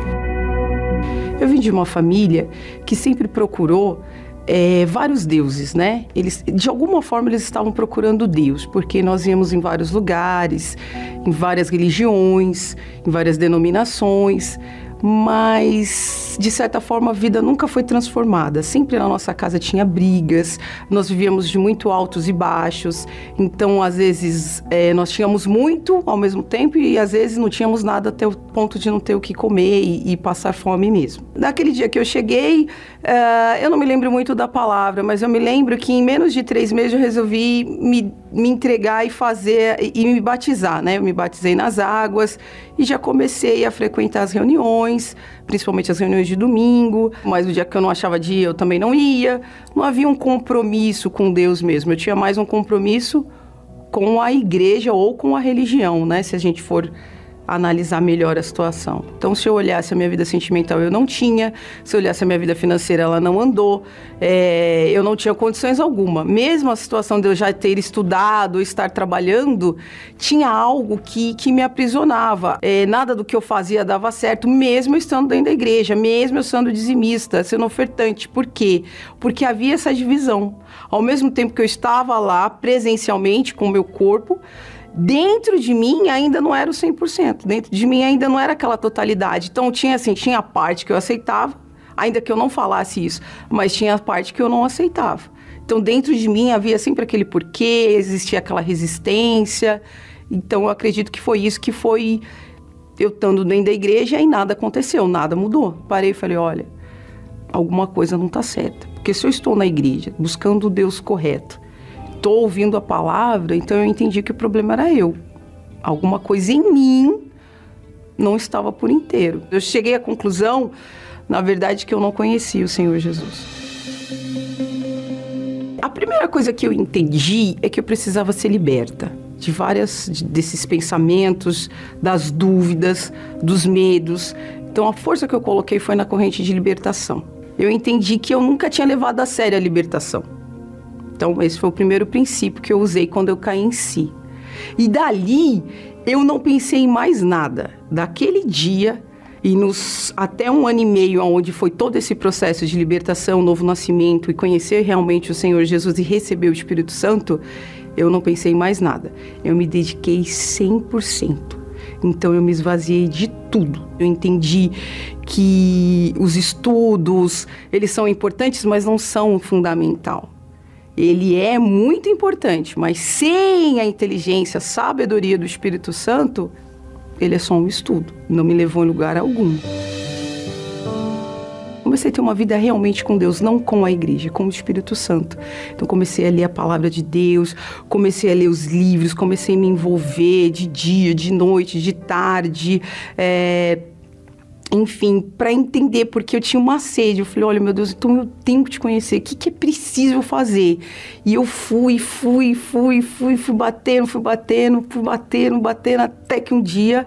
Eu vim de uma família que sempre procurou é, vários deuses, né? Eles, de alguma forma, eles estavam procurando Deus, porque nós íamos em vários lugares, em várias religiões, em várias denominações, mas de certa forma a vida nunca foi transformada. Sempre na nossa casa tinha brigas, nós vivíamos de muito altos e baixos, então às vezes é, nós tínhamos muito ao mesmo tempo e às vezes não tínhamos nada até o ponto de não ter o que comer e, e passar fome mesmo. Naquele dia que eu cheguei, uh, eu não me lembro muito da palavra, mas eu me lembro que em menos de três meses eu resolvi me, me entregar e fazer e, e me batizar, né? Eu me batizei nas águas e já comecei a frequentar as reuniões, principalmente as reuniões de domingo, mas o dia que eu não achava de ir, eu também não ia. Não havia um compromisso com Deus mesmo, eu tinha mais um compromisso com a igreja ou com a religião, né? Se a gente for analisar melhor a situação. Então, se eu olhasse a minha vida sentimental, eu não tinha. Se eu olhasse a minha vida financeira, ela não andou. É, eu não tinha condições alguma. Mesmo a situação de eu já ter estudado, estar trabalhando, tinha algo que, que me aprisionava. É, nada do que eu fazia dava certo, mesmo estando dentro da igreja, mesmo eu sendo dizimista, sendo ofertante. Por quê? Porque havia essa divisão. Ao mesmo tempo que eu estava lá presencialmente com o meu corpo, dentro de mim ainda não era o 100%, dentro de mim ainda não era aquela totalidade. Então tinha assim, tinha a parte que eu aceitava, ainda que eu não falasse isso, mas tinha a parte que eu não aceitava. Então dentro de mim havia sempre aquele porquê, existia aquela resistência. Então eu acredito que foi isso que foi eu estando dentro da igreja e nada aconteceu, nada mudou. Parei e falei, olha, alguma coisa não está certa. Porque se eu estou na igreja buscando o Deus correto, estou ouvindo a palavra, então eu entendi que o problema era eu. Alguma coisa em mim não estava por inteiro. Eu cheguei à conclusão, na verdade, que eu não conhecia o Senhor Jesus. A primeira coisa que eu entendi é que eu precisava ser liberta de várias desses pensamentos, das dúvidas, dos medos. Então a força que eu coloquei foi na corrente de libertação. Eu entendi que eu nunca tinha levado a sério a libertação. Então, esse foi o primeiro princípio que eu usei quando eu caí em si. E dali, eu não pensei em mais nada. Daquele dia e nos até um ano e meio, onde foi todo esse processo de libertação, novo nascimento e conhecer realmente o Senhor Jesus e receber o Espírito Santo, eu não pensei em mais nada. Eu me dediquei 100%. Então eu me esvaziei de tudo. Eu entendi que os estudos, eles são importantes, mas não são fundamental ele é muito importante, mas sem a inteligência, a sabedoria do Espírito Santo, ele é só um estudo, não me levou em lugar algum. Comecei a ter uma vida realmente com Deus, não com a igreja, com o Espírito Santo. Então comecei a ler a palavra de Deus, comecei a ler os livros, comecei a me envolver de dia, de noite, de tarde. É enfim, para entender, porque eu tinha uma sede. Eu falei, olha, meu Deus, então eu tenho que te conhecer. O que, que é preciso fazer? E eu fui, fui, fui, fui, fui batendo, fui batendo, fui batendo, batendo, até que um dia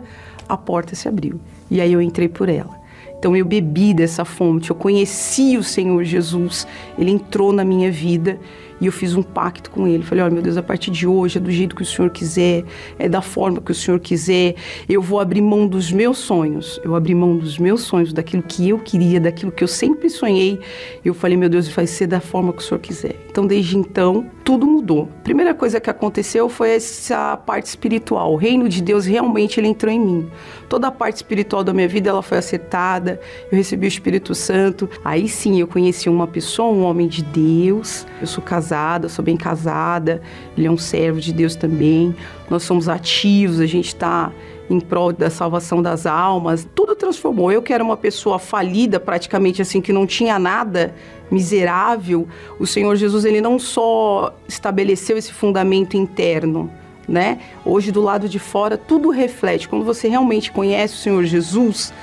a porta se abriu. E aí eu entrei por ela. Então eu bebi dessa fonte, eu conheci o Senhor Jesus, ele entrou na minha vida e eu fiz um pacto com ele. Falei: olha, meu Deus, a partir de hoje é do jeito que o Senhor quiser, é da forma que o Senhor quiser. Eu vou abrir mão dos meus sonhos. Eu abri mão dos meus sonhos, daquilo que eu queria, daquilo que eu sempre sonhei. Eu falei: meu Deus, vai ser da forma que o Senhor quiser. Então, desde então, tudo mudou. Primeira coisa que aconteceu foi essa parte espiritual. O reino de Deus realmente ele entrou em mim. Toda a parte espiritual da minha vida ela foi acertada. Eu recebi o Espírito Santo. Aí sim eu conheci uma pessoa, um homem de Deus. Eu sou casada, sou bem casada. Ele é um servo de Deus também. Nós somos ativos, a gente está em prol da salvação das almas. Tudo transformou. Eu que era uma pessoa falida, praticamente assim, que não tinha nada, miserável, o Senhor Jesus ele não só estabeleceu esse fundamento interno, né? Hoje do lado de fora tudo reflete. Quando você realmente conhece o Senhor Jesus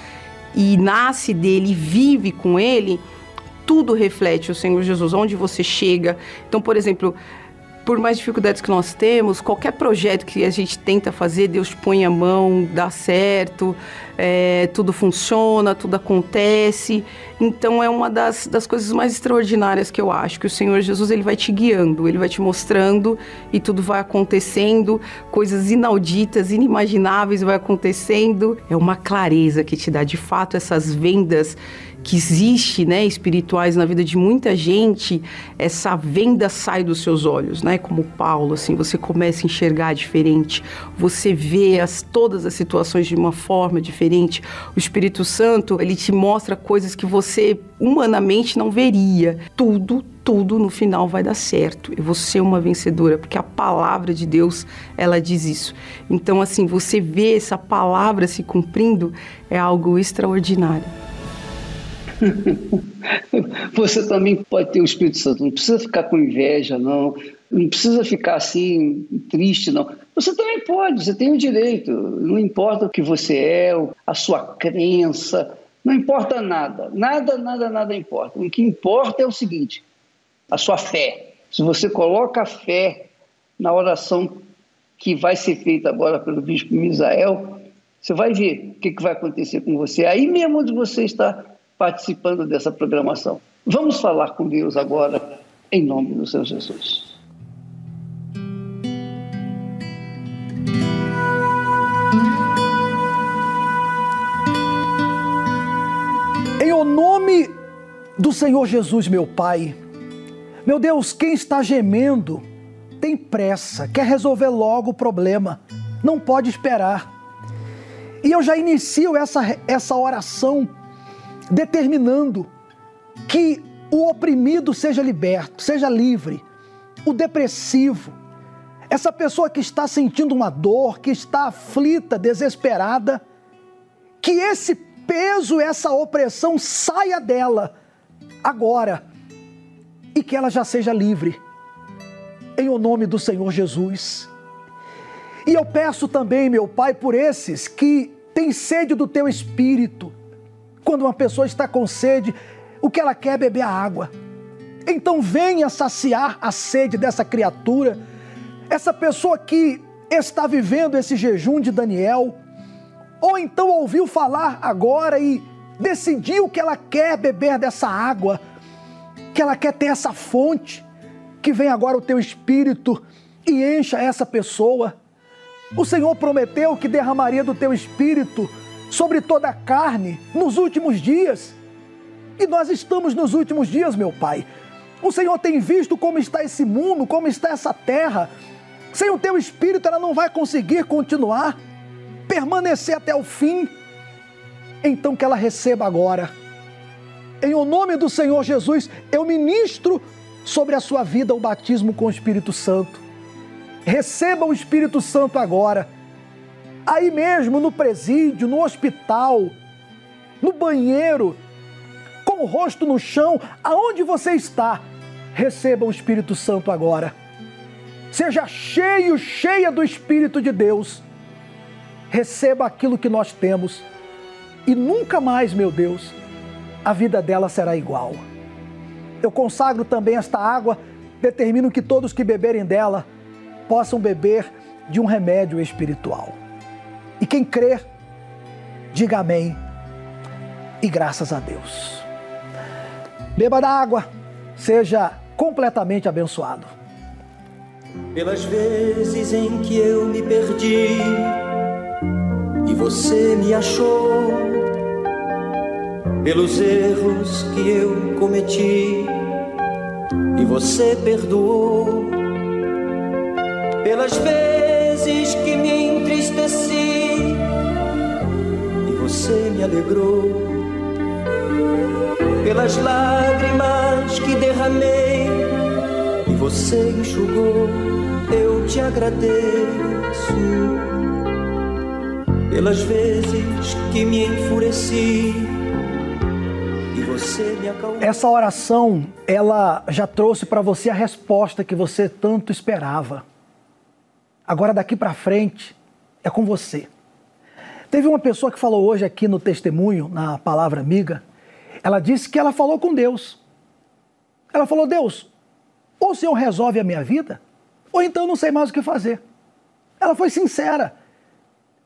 e nasce dele, vive com ele, tudo reflete o Senhor Jesus, onde você chega. Então, por exemplo, por mais dificuldades que nós temos, qualquer projeto que a gente tenta fazer, Deus põe a mão, dá certo, é, tudo funciona, tudo acontece. Então é uma das, das coisas mais extraordinárias que eu acho, que o Senhor Jesus ele vai te guiando, ele vai te mostrando e tudo vai acontecendo, coisas inauditas, inimagináveis vai acontecendo. É uma clareza que te dá de fato essas vendas que existe, né, espirituais na vida de muita gente, essa venda sai dos seus olhos, né? Como Paulo, assim, você começa a enxergar diferente, você vê as, todas as situações de uma forma diferente. O Espírito Santo, ele te mostra coisas que você humanamente não veria. Tudo, tudo no final vai dar certo. Eu vou ser uma vencedora, porque a palavra de Deus, ela diz isso. Então, assim, você vê essa palavra se cumprindo é algo extraordinário. Você também pode ter o Espírito Santo, não precisa ficar com inveja, não. Não precisa ficar assim, triste, não. Você também pode, você tem o direito. Não importa o que você é, a sua crença, não importa nada. Nada, nada, nada importa. O que importa é o seguinte: a sua fé. Se você coloca a fé na oração que vai ser feita agora pelo bispo Misael, Você vai ver o que, vai acontecer com você. Aí mesmo onde você está participando dessa programação. Vamos falar com Deus agora, em nome do Senhor Jesus. Em o nome do Senhor Jesus, meu Pai, meu Deus, quem está gemendo tem pressa, quer resolver logo o problema, não pode esperar. E eu já inicio essa, essa oração determinando que o oprimido seja liberto, seja livre, o depressivo, essa pessoa que está sentindo uma dor, que está aflita, desesperada, que esse peso, essa opressão saia dela agora e que ela já seja livre, em o nome do Senhor Jesus. E eu peço também, meu Pai, por esses que têm sede do teu espírito. Quando uma pessoa está com sede, o que ela quer é beber a água. Então venha saciar a sede dessa criatura, essa pessoa que está vivendo esse jejum de Daniel, ou então ouviu falar agora e decidiu que ela quer beber dessa água, que ela quer ter essa fonte, que vem agora o teu espírito e encha essa pessoa. O Senhor prometeu que derramaria do teu espírito sobre toda a carne nos últimos dias. E nós estamos nos últimos dias, meu Pai. O Senhor tem visto como está esse mundo, como está essa terra. Sem o teu espírito, ela não vai conseguir continuar, permanecer até o fim. Então que ela receba agora. Em o nome do Senhor Jesus, eu ministro sobre a sua vida o batismo com o Espírito Santo. Receba o Espírito Santo agora. Aí mesmo, no presídio, no hospital, no banheiro, com o rosto no chão, aonde você está, receba o Espírito Santo agora. Seja cheio, cheia do Espírito de Deus. Receba aquilo que nós temos. E nunca mais, meu Deus, a vida dela será igual. Eu consagro também esta água, determino que todos que beberem dela possam beber de um remédio espiritual. E quem crer, diga amém e graças a Deus. Beba da água, seja completamente abençoado. Pelas vezes em que eu me perdi e você me achou, pelos erros que eu cometi e você perdoou, pelas vezes que me entristeci você me alegrou, pelas lágrimas que derramei e você enxugou, eu te agradeço. Pelas vezes que me enfureci e você me acalmou. Essa oração, ela já trouxe para você a resposta que você tanto esperava. Agora daqui para frente é com você. Teve uma pessoa que falou hoje aqui no testemunho, na palavra amiga, ela disse que ela falou com Deus. Ela falou: Deus, ou o Senhor resolve a minha vida, ou então eu não sei mais o que fazer. Ela foi sincera.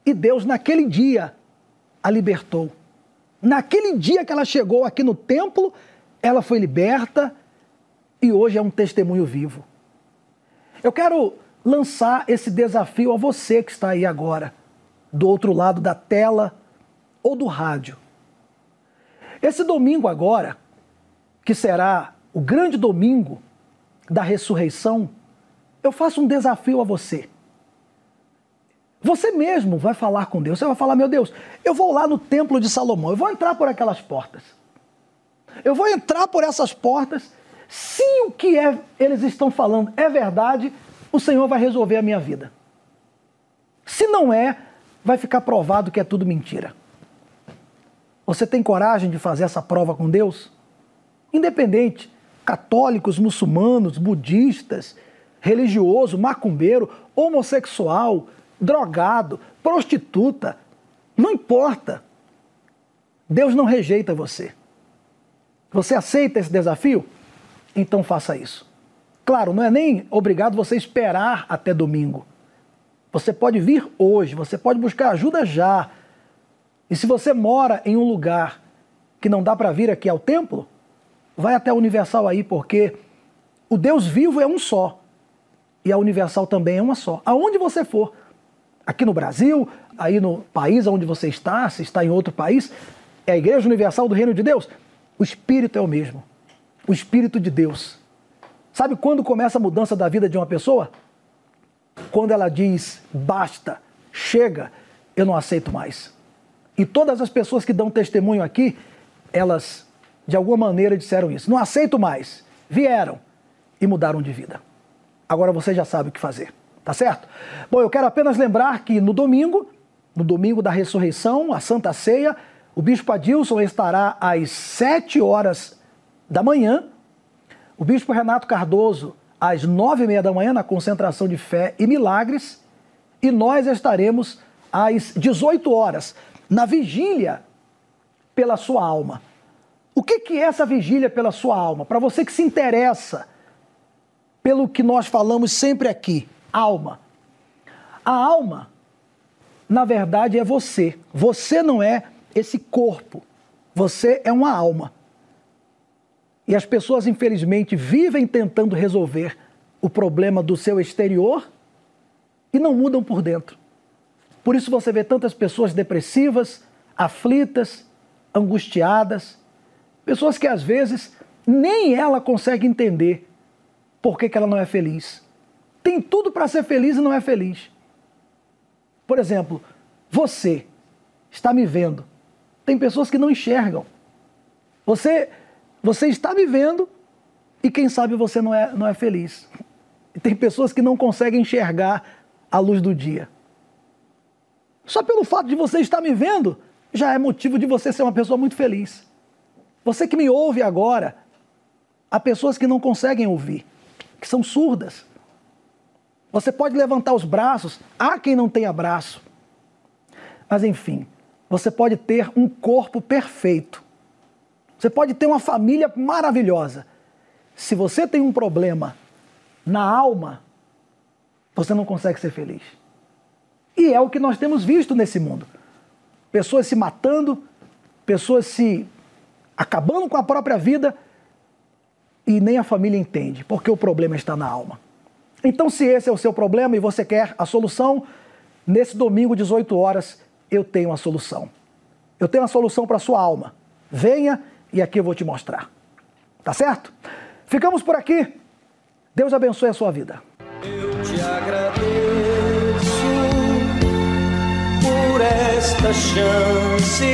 E Deus, naquele dia, a libertou. Naquele dia que ela chegou aqui no templo, ela foi liberta e hoje é um testemunho vivo. Eu quero lançar esse desafio a você que está aí agora, do outro lado da tela ou do rádio. Esse domingo agora, que será o grande domingo da ressurreição, eu faço um desafio a você. Você mesmo vai falar com Deus. Você vai falar: Meu Deus, eu vou lá no templo de Salomão, eu vou entrar por aquelas portas. Eu vou entrar por essas portas. Se o que é, eles estão falando é verdade, o Senhor vai resolver a minha vida. Se não é, vai ficar provado que é tudo mentira. Você tem coragem de fazer essa prova com Deus? Independente, católicos, muçulmanos, budistas, religioso, macumbeiro, homossexual, drogado, prostituta, não importa. Deus não rejeita você. Você aceita esse desafio? Então faça isso. Claro, não é nem obrigado você esperar até domingo. Você pode vir hoje, você pode buscar ajuda já. E se você mora em um lugar que não dá para vir aqui ao templo, vai até a Universal aí, porque o Deus vivo é um só. E a Universal também é uma só. Aonde você for, aqui no Brasil, aí no país onde você está, se está em outro país, é a Igreja Universal do Reino de Deus. O Espírito é o mesmo. O Espírito de Deus. Sabe quando começa a mudança da vida de uma pessoa? Quando ela diz: basta, chega, eu não aceito mais. E todas as pessoas que dão testemunho aqui, elas de alguma maneira disseram isso. Não aceito mais. Vieram e mudaram de vida. Agora você já sabe o que fazer. Tá certo? Bom, eu quero apenas lembrar que no domingo, no domingo da ressurreição, a Santa Ceia, o Bispo Adilson estará às 7 horas da manhã, o Bispo Renato Cardoso às nove e meia da manhã na concentração de fé e milagres, e nós estaremos às 18 horas na vigília pela sua alma. O que, que é essa vigília pela sua alma? Para você que se interessa pelo que nós falamos sempre aqui, alma. A alma, na verdade, é você. Você não é esse corpo. Você é uma alma. E as pessoas, infelizmente, vivem tentando resolver o problema do seu exterior e não mudam por dentro. Por isso você vê tantas pessoas depressivas, aflitas, angustiadas, pessoas que às vezes nem ela consegue entender por que, que ela não é feliz. Tem tudo para ser feliz e não é feliz. Por exemplo, você está me vendo. Tem pessoas que não enxergam. Você, você está me vendo e quem sabe você não é, não é feliz. E tem pessoas que não conseguem enxergar a luz do dia. Só pelo fato de você estar me vendo, já é motivo de você ser uma pessoa muito feliz. Você que me ouve agora, há pessoas que não conseguem ouvir, que são surdas. Você pode levantar os braços, há quem não tenha braço. Mas enfim, você pode ter um corpo perfeito. Você pode ter uma família maravilhosa. Se você tem um problema na alma, você não consegue ser feliz. E é o que nós temos visto nesse mundo pessoas se matando, pessoas se acabando com a própria vida e nem a família entende, porque o problema está na alma. Então, se esse é o seu problema e você quer a solução, nesse domingo, 18 horas, eu tenho a solução. Eu tenho a solução para a sua alma. Venha e aqui eu vou te mostrar. Tá certo? Ficamos por aqui. Deus abençoe a sua vida. Eu te agradeço por esta chance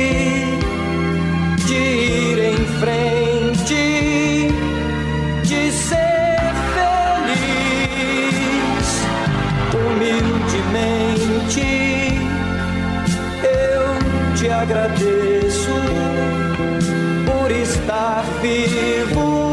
de ir em frente, de ser feliz humildemente. Eu te agradeço por estar vivo.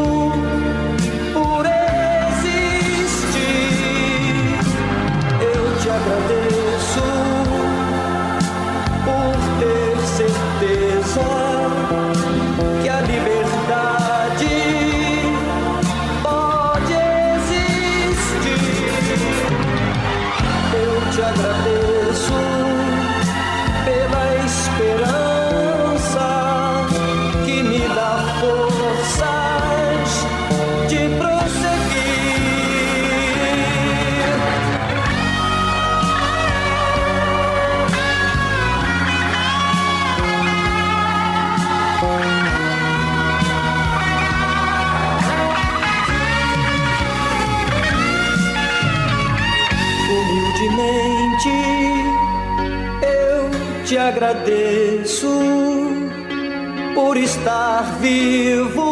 Estar vivo